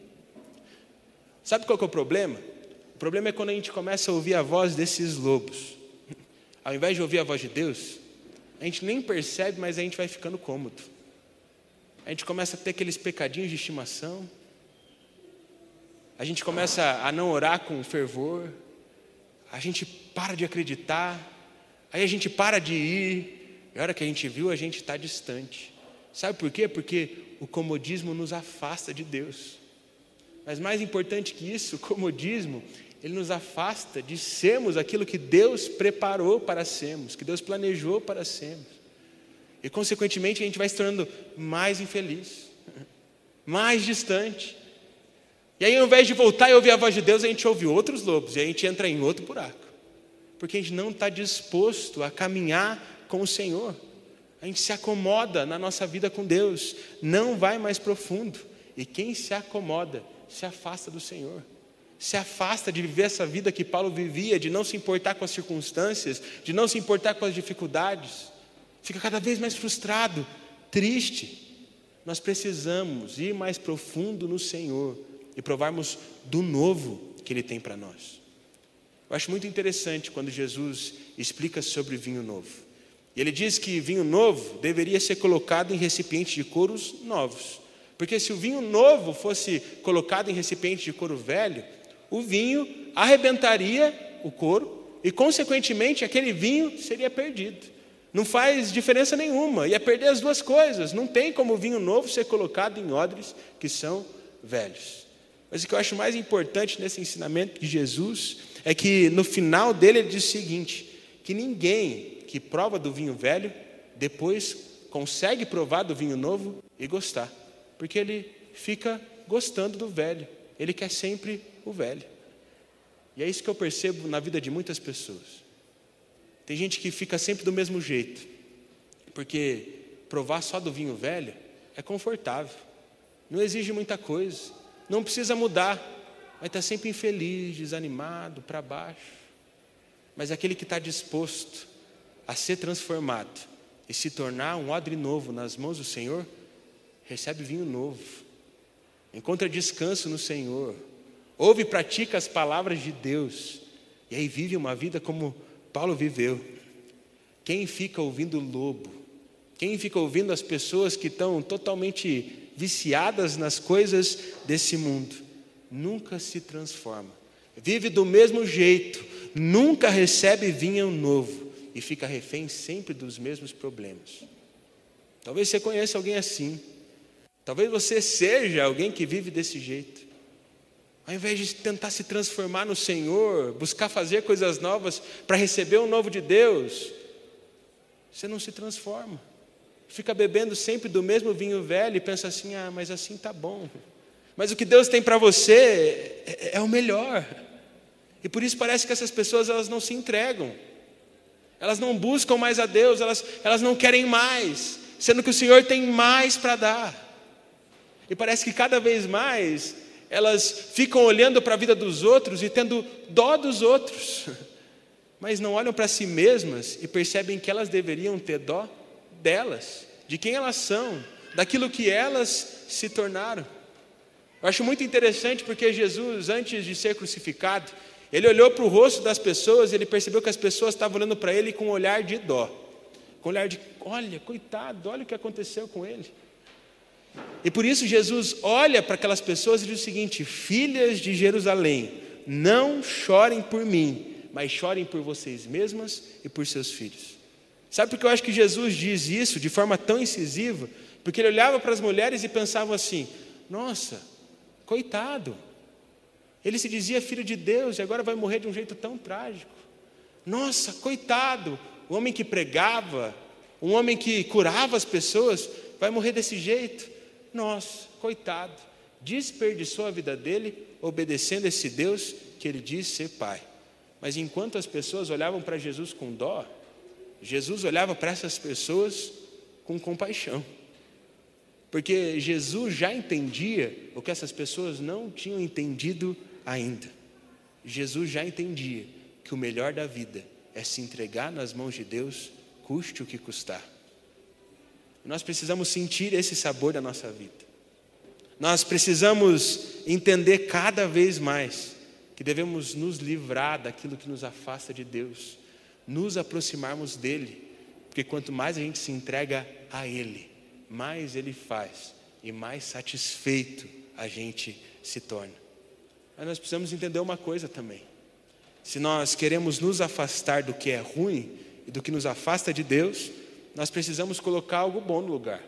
Sabe qual é o problema? O problema é quando a gente começa a ouvir a voz desses lobos. <laughs> Ao invés de ouvir a voz de Deus, a gente nem percebe, mas a gente vai ficando cômodo. A gente começa a ter aqueles pecadinhos de estimação. A gente começa a não orar com fervor a gente para de acreditar, aí a gente para de ir, e a hora que a gente viu, a gente está distante. Sabe por quê? Porque o comodismo nos afasta de Deus. Mas mais importante que isso, o comodismo, ele nos afasta de sermos aquilo que Deus preparou para sermos, que Deus planejou para sermos. E, consequentemente, a gente vai se tornando mais infeliz, <laughs> mais distante. E aí, ao invés de voltar e ouvir a voz de Deus, a gente ouve outros lobos e a gente entra em outro buraco. Porque a gente não está disposto a caminhar com o Senhor. A gente se acomoda na nossa vida com Deus, não vai mais profundo. E quem se acomoda se afasta do Senhor. Se afasta de viver essa vida que Paulo vivia, de não se importar com as circunstâncias, de não se importar com as dificuldades. Fica cada vez mais frustrado, triste. Nós precisamos ir mais profundo no Senhor e provarmos do novo que Ele tem para nós. Eu acho muito interessante quando Jesus explica sobre vinho novo. Ele diz que vinho novo deveria ser colocado em recipientes de couros novos. Porque se o vinho novo fosse colocado em recipiente de couro velho, o vinho arrebentaria o couro e, consequentemente, aquele vinho seria perdido. Não faz diferença nenhuma, ia perder as duas coisas. Não tem como o vinho novo ser colocado em odres que são velhos. Mas o que eu acho mais importante nesse ensinamento de Jesus é que no final dele ele diz o seguinte: que ninguém que prova do vinho velho depois consegue provar do vinho novo e gostar porque ele fica gostando do velho, ele quer sempre o velho. E é isso que eu percebo na vida de muitas pessoas. Tem gente que fica sempre do mesmo jeito, porque provar só do vinho velho é confortável, não exige muita coisa, não precisa mudar, vai estar sempre infeliz, desanimado, para baixo. Mas aquele que está disposto a ser transformado e se tornar um odre novo nas mãos do Senhor, recebe vinho novo, encontra descanso no Senhor, ouve e pratica as palavras de Deus, e aí vive uma vida como Paulo viveu. Quem fica ouvindo o lobo, quem fica ouvindo as pessoas que estão totalmente viciadas nas coisas desse mundo, nunca se transforma, vive do mesmo jeito, nunca recebe vinho novo e fica refém sempre dos mesmos problemas. Talvez você conheça alguém assim. Talvez você seja alguém que vive desse jeito. Ao invés de tentar se transformar no Senhor, buscar fazer coisas novas para receber o novo de Deus, você não se transforma. Fica bebendo sempre do mesmo vinho velho e pensa assim: ah, mas assim tá bom. Mas o que Deus tem para você é, é o melhor. E por isso parece que essas pessoas elas não se entregam. Elas não buscam mais a Deus, elas, elas não querem mais, sendo que o Senhor tem mais para dar. E parece que cada vez mais elas ficam olhando para a vida dos outros e tendo dó dos outros, <laughs> mas não olham para si mesmas e percebem que elas deveriam ter dó delas, de quem elas são, daquilo que elas se tornaram. Eu acho muito interessante porque Jesus, antes de ser crucificado, ele olhou para o rosto das pessoas e ele percebeu que as pessoas estavam olhando para ele com um olhar de dó, com um olhar de: olha, coitado, olha o que aconteceu com ele. E por isso Jesus olha para aquelas pessoas e diz o seguinte: Filhas de Jerusalém, não chorem por mim, mas chorem por vocês mesmas e por seus filhos. Sabe por que eu acho que Jesus diz isso de forma tão incisiva? Porque ele olhava para as mulheres e pensava assim: Nossa, coitado, ele se dizia filho de Deus e agora vai morrer de um jeito tão trágico. Nossa, coitado, o homem que pregava, um homem que curava as pessoas, vai morrer desse jeito. Nossa, coitado, desperdiçou a vida dele obedecendo esse Deus que ele diz ser pai. Mas enquanto as pessoas olhavam para Jesus com dó, Jesus olhava para essas pessoas com compaixão. Porque Jesus já entendia o que essas pessoas não tinham entendido ainda. Jesus já entendia que o melhor da vida é se entregar nas mãos de Deus, custe o que custar. Nós precisamos sentir esse sabor da nossa vida. Nós precisamos entender cada vez mais que devemos nos livrar daquilo que nos afasta de Deus, nos aproximarmos dele, porque quanto mais a gente se entrega a Ele, mais Ele faz e mais satisfeito a gente se torna. Mas nós precisamos entender uma coisa também: se nós queremos nos afastar do que é ruim e do que nos afasta de Deus, nós precisamos colocar algo bom no lugar,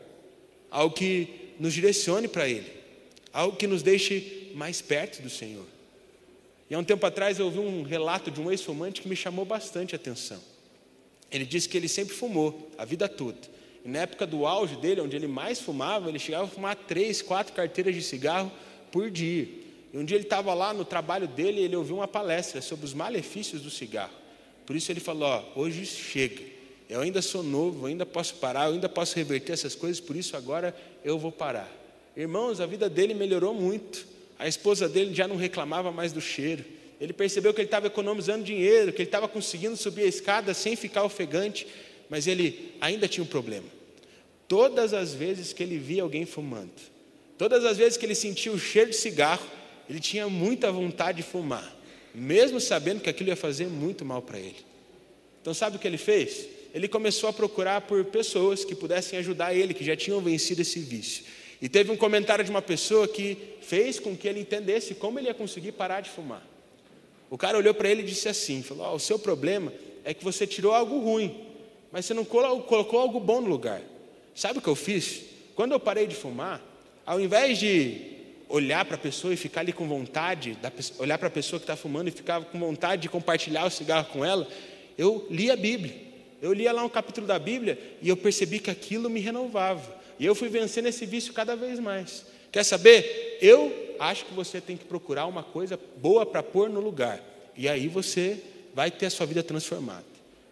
algo que nos direcione para Ele, algo que nos deixe mais perto do Senhor. E há um tempo atrás eu ouvi um relato de um ex-fumante que me chamou bastante a atenção. Ele disse que ele sempre fumou, a vida toda. E na época do auge dele, onde ele mais fumava, ele chegava a fumar três, quatro carteiras de cigarro por dia. E um dia ele estava lá no trabalho dele e ele ouviu uma palestra sobre os malefícios do cigarro. Por isso ele falou: hoje chega. Eu ainda sou novo, ainda posso parar, eu ainda posso reverter essas coisas, por isso agora eu vou parar. Irmãos, a vida dele melhorou muito. A esposa dele já não reclamava mais do cheiro. Ele percebeu que ele estava economizando dinheiro, que ele estava conseguindo subir a escada sem ficar ofegante, mas ele ainda tinha um problema. Todas as vezes que ele via alguém fumando, todas as vezes que ele sentia o cheiro de cigarro, ele tinha muita vontade de fumar, mesmo sabendo que aquilo ia fazer muito mal para ele. Então, sabe o que ele fez? Ele começou a procurar por pessoas que pudessem ajudar ele, que já tinham vencido esse vício. E teve um comentário de uma pessoa que fez com que ele entendesse como ele ia conseguir parar de fumar. O cara olhou para ele e disse assim: falou, oh, o seu problema é que você tirou algo ruim, mas você não colocou algo bom no lugar. Sabe o que eu fiz? Quando eu parei de fumar, ao invés de olhar para a pessoa e ficar ali com vontade, olhar para a pessoa que está fumando e ficar com vontade de compartilhar o cigarro com ela, eu li a Bíblia. Eu lia lá um capítulo da Bíblia e eu percebi que aquilo me renovava. E eu fui vencendo esse vício cada vez mais. Quer saber? Eu acho que você tem que procurar uma coisa boa para pôr no lugar. E aí você vai ter a sua vida transformada.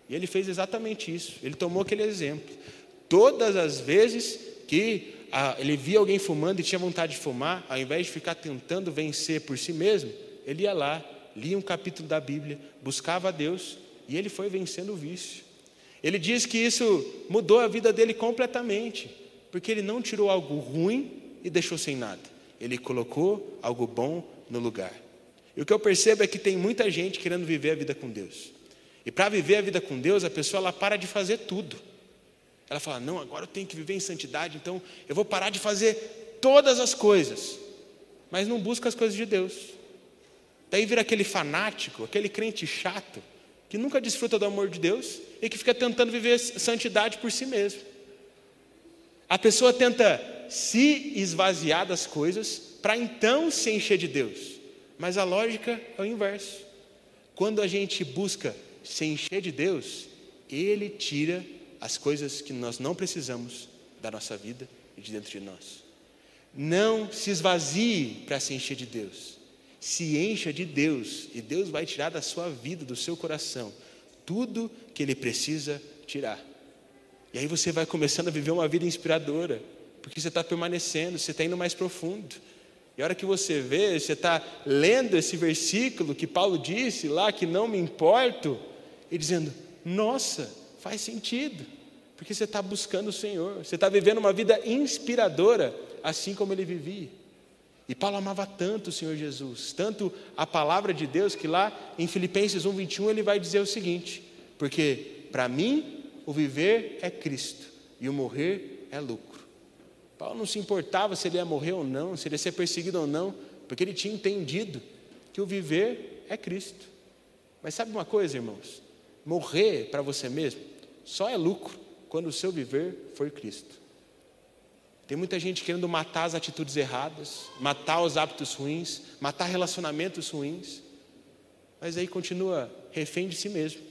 E ele fez exatamente isso. Ele tomou aquele exemplo. Todas as vezes que ele via alguém fumando e tinha vontade de fumar, ao invés de ficar tentando vencer por si mesmo, ele ia lá, lia um capítulo da Bíblia, buscava a Deus e ele foi vencendo o vício. Ele diz que isso mudou a vida dele completamente. Porque ele não tirou algo ruim e deixou sem nada. Ele colocou algo bom no lugar. E o que eu percebo é que tem muita gente querendo viver a vida com Deus. E para viver a vida com Deus, a pessoa ela para de fazer tudo. Ela fala: "Não, agora eu tenho que viver em santidade, então eu vou parar de fazer todas as coisas". Mas não busca as coisas de Deus. Daí vira aquele fanático, aquele crente chato, que nunca desfruta do amor de Deus e que fica tentando viver santidade por si mesmo. A pessoa tenta se esvaziar das coisas para então se encher de Deus. Mas a lógica é o inverso. Quando a gente busca se encher de Deus, Ele tira as coisas que nós não precisamos da nossa vida e de dentro de nós. Não se esvazie para se encher de Deus. Se encha de Deus e Deus vai tirar da sua vida, do seu coração, tudo que Ele precisa tirar. E aí você vai começando a viver uma vida inspiradora, porque você está permanecendo, você está indo mais profundo. E a hora que você vê, você está lendo esse versículo que Paulo disse lá, que não me importo, e dizendo: Nossa, faz sentido, porque você está buscando o Senhor, você está vivendo uma vida inspiradora, assim como ele vivia. E Paulo amava tanto o Senhor Jesus, tanto a palavra de Deus, que lá em Filipenses 1,21 ele vai dizer o seguinte: Porque para mim o viver é Cristo e o morrer é lucro. Paulo não se importava se ele ia morrer ou não, se ele ia ser perseguido ou não, porque ele tinha entendido que o viver é Cristo. Mas sabe uma coisa, irmãos? Morrer para você mesmo só é lucro quando o seu viver for Cristo. Tem muita gente querendo matar as atitudes erradas, matar os hábitos ruins, matar relacionamentos ruins, mas aí continua refém de si mesmo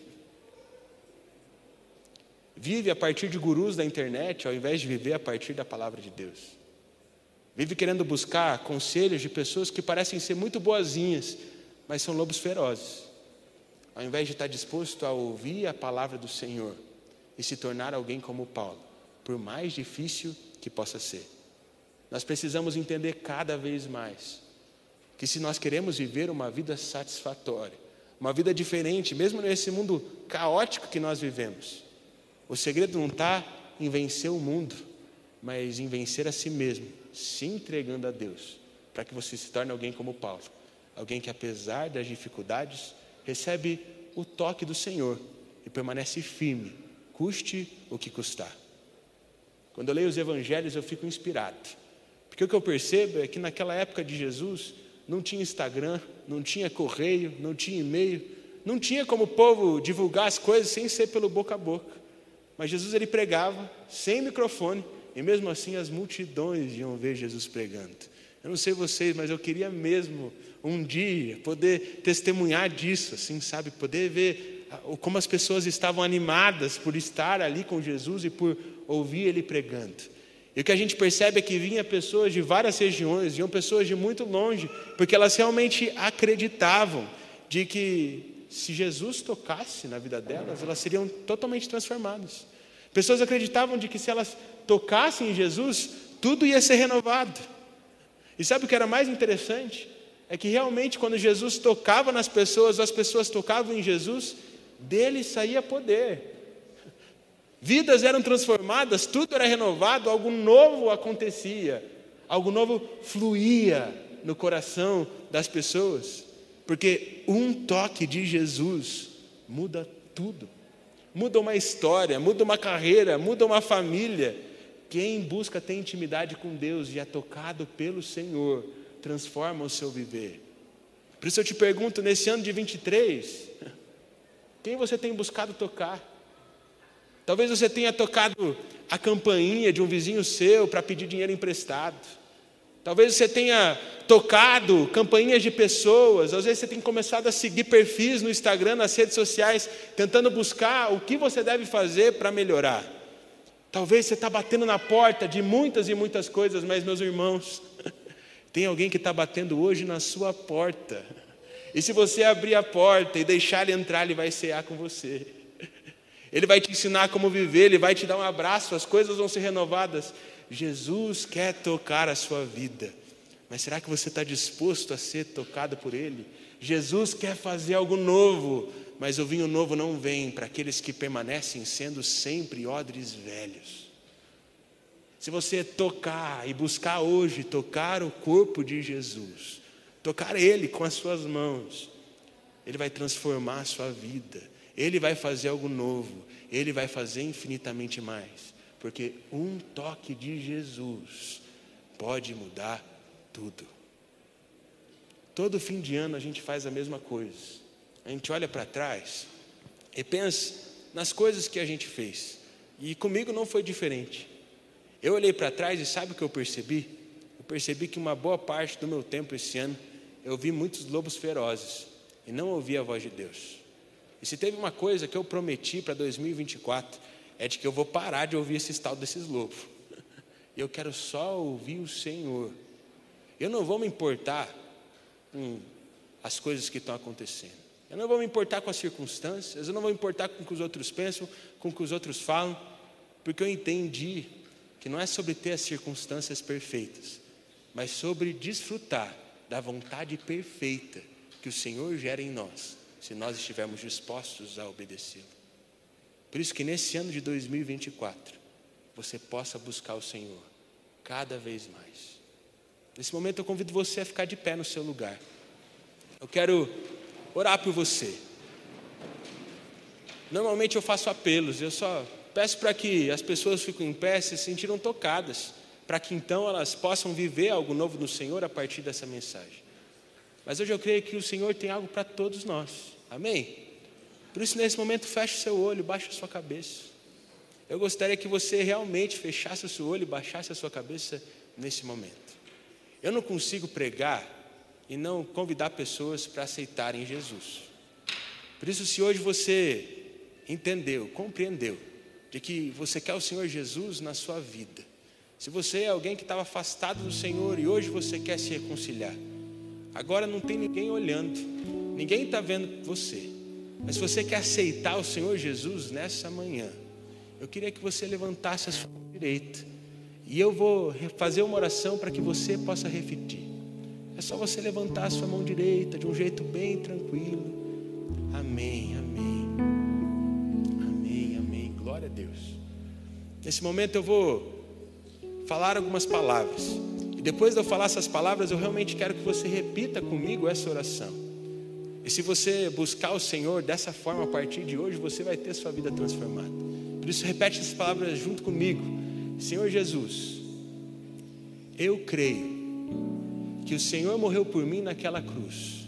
vive a partir de gurus da internet, ao invés de viver a partir da palavra de Deus. Vive querendo buscar conselhos de pessoas que parecem ser muito boazinhas, mas são lobos ferozes. Ao invés de estar disposto a ouvir a palavra do Senhor e se tornar alguém como Paulo, por mais difícil que possa ser. Nós precisamos entender cada vez mais que se nós queremos viver uma vida satisfatória, uma vida diferente, mesmo nesse mundo caótico que nós vivemos, o segredo não está em vencer o mundo, mas em vencer a si mesmo, se entregando a Deus, para que você se torne alguém como Paulo, alguém que apesar das dificuldades recebe o toque do Senhor e permanece firme, custe o que custar. Quando eu leio os evangelhos, eu fico inspirado, porque o que eu percebo é que naquela época de Jesus não tinha Instagram, não tinha correio, não tinha e-mail, não tinha como o povo divulgar as coisas sem ser pelo boca a boca. Mas Jesus ele pregava sem microfone, e mesmo assim as multidões iam ver Jesus pregando. Eu não sei vocês, mas eu queria mesmo um dia poder testemunhar disso, assim, sabe? Poder ver como as pessoas estavam animadas por estar ali com Jesus e por ouvir ele pregando. E o que a gente percebe é que vinha pessoas de várias regiões, vinham pessoas de muito longe, porque elas realmente acreditavam de que se Jesus tocasse na vida delas, elas seriam totalmente transformadas. Pessoas acreditavam de que se elas tocassem em Jesus, tudo ia ser renovado. E sabe o que era mais interessante? É que realmente quando Jesus tocava nas pessoas, as pessoas tocavam em Jesus, dele saía poder. Vidas eram transformadas, tudo era renovado, algo novo acontecia, algo novo fluía no coração das pessoas, porque um toque de Jesus muda tudo. Muda uma história, muda uma carreira, muda uma família. Quem busca ter intimidade com Deus e é tocado pelo Senhor, transforma o seu viver. Por isso eu te pergunto, nesse ano de 23, quem você tem buscado tocar? Talvez você tenha tocado a campainha de um vizinho seu para pedir dinheiro emprestado. Talvez você tenha tocado campainhas de pessoas. Às vezes você tem começado a seguir perfis no Instagram, nas redes sociais, tentando buscar o que você deve fazer para melhorar. Talvez você está batendo na porta de muitas e muitas coisas, mas, meus irmãos, tem alguém que está batendo hoje na sua porta. E se você abrir a porta e deixar ele entrar, ele vai cear com você. Ele vai te ensinar como viver, ele vai te dar um abraço, as coisas vão ser renovadas. Jesus quer tocar a sua vida, mas será que você está disposto a ser tocado por Ele? Jesus quer fazer algo novo, mas o vinho novo não vem para aqueles que permanecem sendo sempre odres velhos. Se você tocar e buscar hoje tocar o corpo de Jesus, tocar Ele com as suas mãos, Ele vai transformar a sua vida ele vai fazer algo novo, ele vai fazer infinitamente mais, porque um toque de Jesus pode mudar tudo. Todo fim de ano a gente faz a mesma coisa. A gente olha para trás e pensa nas coisas que a gente fez. E comigo não foi diferente. Eu olhei para trás e sabe o que eu percebi? Eu percebi que uma boa parte do meu tempo esse ano eu vi muitos lobos ferozes e não ouvi a voz de Deus. E se teve uma coisa que eu prometi para 2024, é de que eu vou parar de ouvir esse tal desses lobos. <laughs> Eu quero só ouvir o Senhor. Eu não vou me importar com as coisas que estão acontecendo. Eu não vou me importar com as circunstâncias, eu não vou me importar com o que os outros pensam, com o que os outros falam, porque eu entendi que não é sobre ter as circunstâncias perfeitas, mas sobre desfrutar da vontade perfeita que o Senhor gera em nós se nós estivermos dispostos a obedecê-lo. Por isso que nesse ano de 2024, você possa buscar o Senhor cada vez mais. Nesse momento eu convido você a ficar de pé no seu lugar. Eu quero orar por você. Normalmente eu faço apelos, eu só peço para que as pessoas fiquem em pé, se sentiram tocadas, para que então elas possam viver algo novo no Senhor a partir dessa mensagem. Mas hoje eu creio que o Senhor tem algo para todos nós. Amém? Por isso, nesse momento, feche o seu olho, baixe a sua cabeça. Eu gostaria que você realmente fechasse o seu olho e baixasse a sua cabeça nesse momento. Eu não consigo pregar e não convidar pessoas para aceitarem Jesus. Por isso, se hoje você entendeu, compreendeu, de que você quer o Senhor Jesus na sua vida, se você é alguém que estava afastado do Senhor e hoje você quer se reconciliar, Agora não tem ninguém olhando, ninguém está vendo você. Mas se você quer aceitar o Senhor Jesus nessa manhã, eu queria que você levantasse a sua mão direita. E eu vou fazer uma oração para que você possa refletir. É só você levantar a sua mão direita de um jeito bem tranquilo. Amém. Amém, Nesse momento eu vou falar algumas palavras. E depois de eu falar essas palavras, eu realmente quero que você repita comigo essa oração. E se você buscar o Senhor dessa forma a partir de hoje, você vai ter sua vida transformada. Por isso, repete essas palavras junto comigo. Senhor Jesus, eu creio que o Senhor morreu por mim naquela cruz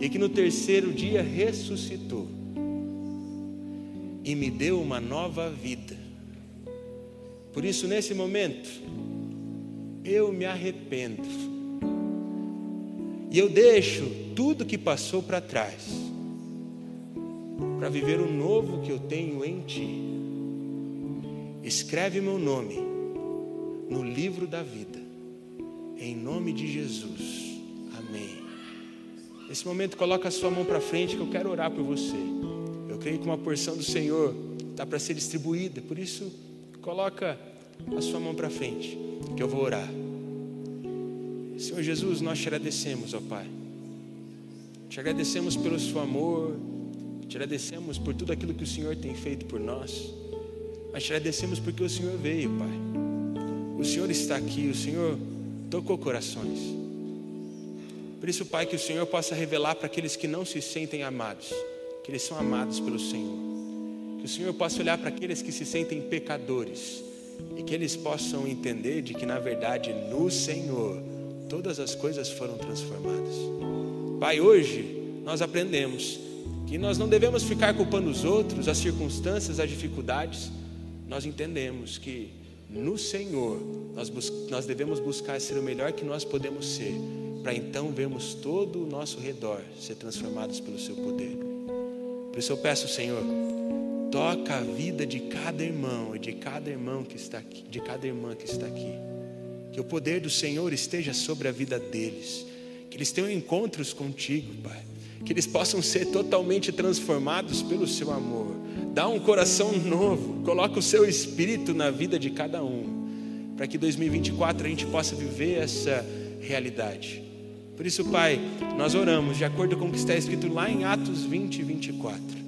e que no terceiro dia ressuscitou e me deu uma nova vida. Por isso, nesse momento, eu me arrependo e eu deixo tudo que passou para trás para viver o novo que eu tenho em Ti. Escreve meu nome no livro da vida, em nome de Jesus. Amém. Nesse momento, coloca a sua mão para frente que eu quero orar por você. Eu creio que uma porção do Senhor está para ser distribuída, por isso, coloca a sua mão para frente que eu vou orar. Senhor Jesus, nós te agradecemos, ó Pai. Te agradecemos pelo seu amor, te agradecemos por tudo aquilo que o Senhor tem feito por nós. Mas te agradecemos porque o Senhor veio, Pai. O Senhor está aqui, o Senhor tocou corações. Por isso, Pai, que o Senhor possa revelar para aqueles que não se sentem amados, que eles são amados pelo Senhor. Que o Senhor possa olhar para aqueles que se sentem pecadores e que eles possam entender de que, na verdade, no Senhor, todas as coisas foram transformadas. Pai, hoje nós aprendemos que nós não devemos ficar culpando os outros, as circunstâncias, as dificuldades. Nós entendemos que no Senhor nós, nós devemos buscar ser o melhor que nós podemos ser, para então vermos todo o nosso redor ser transformados pelo Seu poder. Por isso eu peço, Senhor, toca a vida de cada irmão e de cada irmão que está aqui, de cada irmã que está aqui. Que o poder do Senhor esteja sobre a vida deles. Que eles tenham encontros contigo, Pai. Que eles possam ser totalmente transformados pelo seu amor. Dá um coração novo. Coloca o seu espírito na vida de cada um. Para que 2024 a gente possa viver essa realidade. Por isso, Pai, nós oramos de acordo com o que está escrito lá em Atos 20 e 24.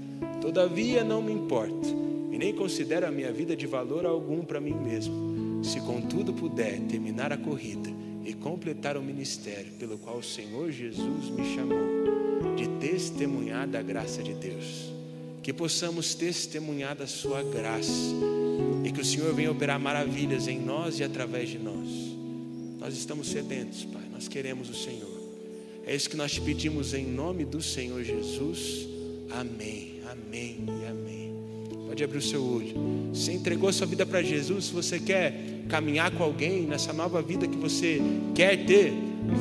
Todavia não me importo, e nem considero a minha vida de valor algum para mim mesmo se contudo puder terminar a corrida e completar o ministério pelo qual o Senhor Jesus me chamou, de testemunhar da graça de Deus, que possamos testemunhar da Sua graça e que o Senhor venha operar maravilhas em nós e através de nós. Nós estamos sedentos, Pai, nós queremos o Senhor. É isso que nós te pedimos em nome do Senhor Jesus. Amém, amém e amém. Pode abrir o seu olho. Você entregou a sua vida para Jesus. Se você quer caminhar com alguém nessa nova vida que você quer ter,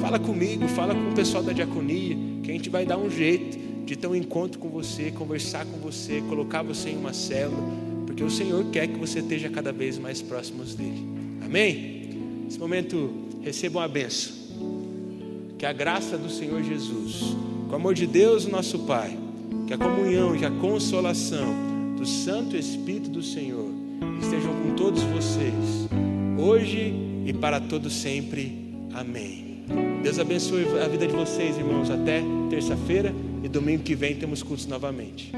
fala comigo, fala com o pessoal da diaconia, que a gente vai dar um jeito de ter um encontro com você, conversar com você, colocar você em uma célula, porque o Senhor quer que você esteja cada vez mais próximos dele. Amém? Nesse momento, recebam a benção. Que a graça do Senhor Jesus, com o amor de Deus, nosso Pai, que a comunhão e a consolação do Santo Espírito do Senhor estejam com todos vocês, hoje e para todo sempre. Amém. Deus abençoe a vida de vocês, irmãos. Até terça-feira e domingo que vem temos curso novamente.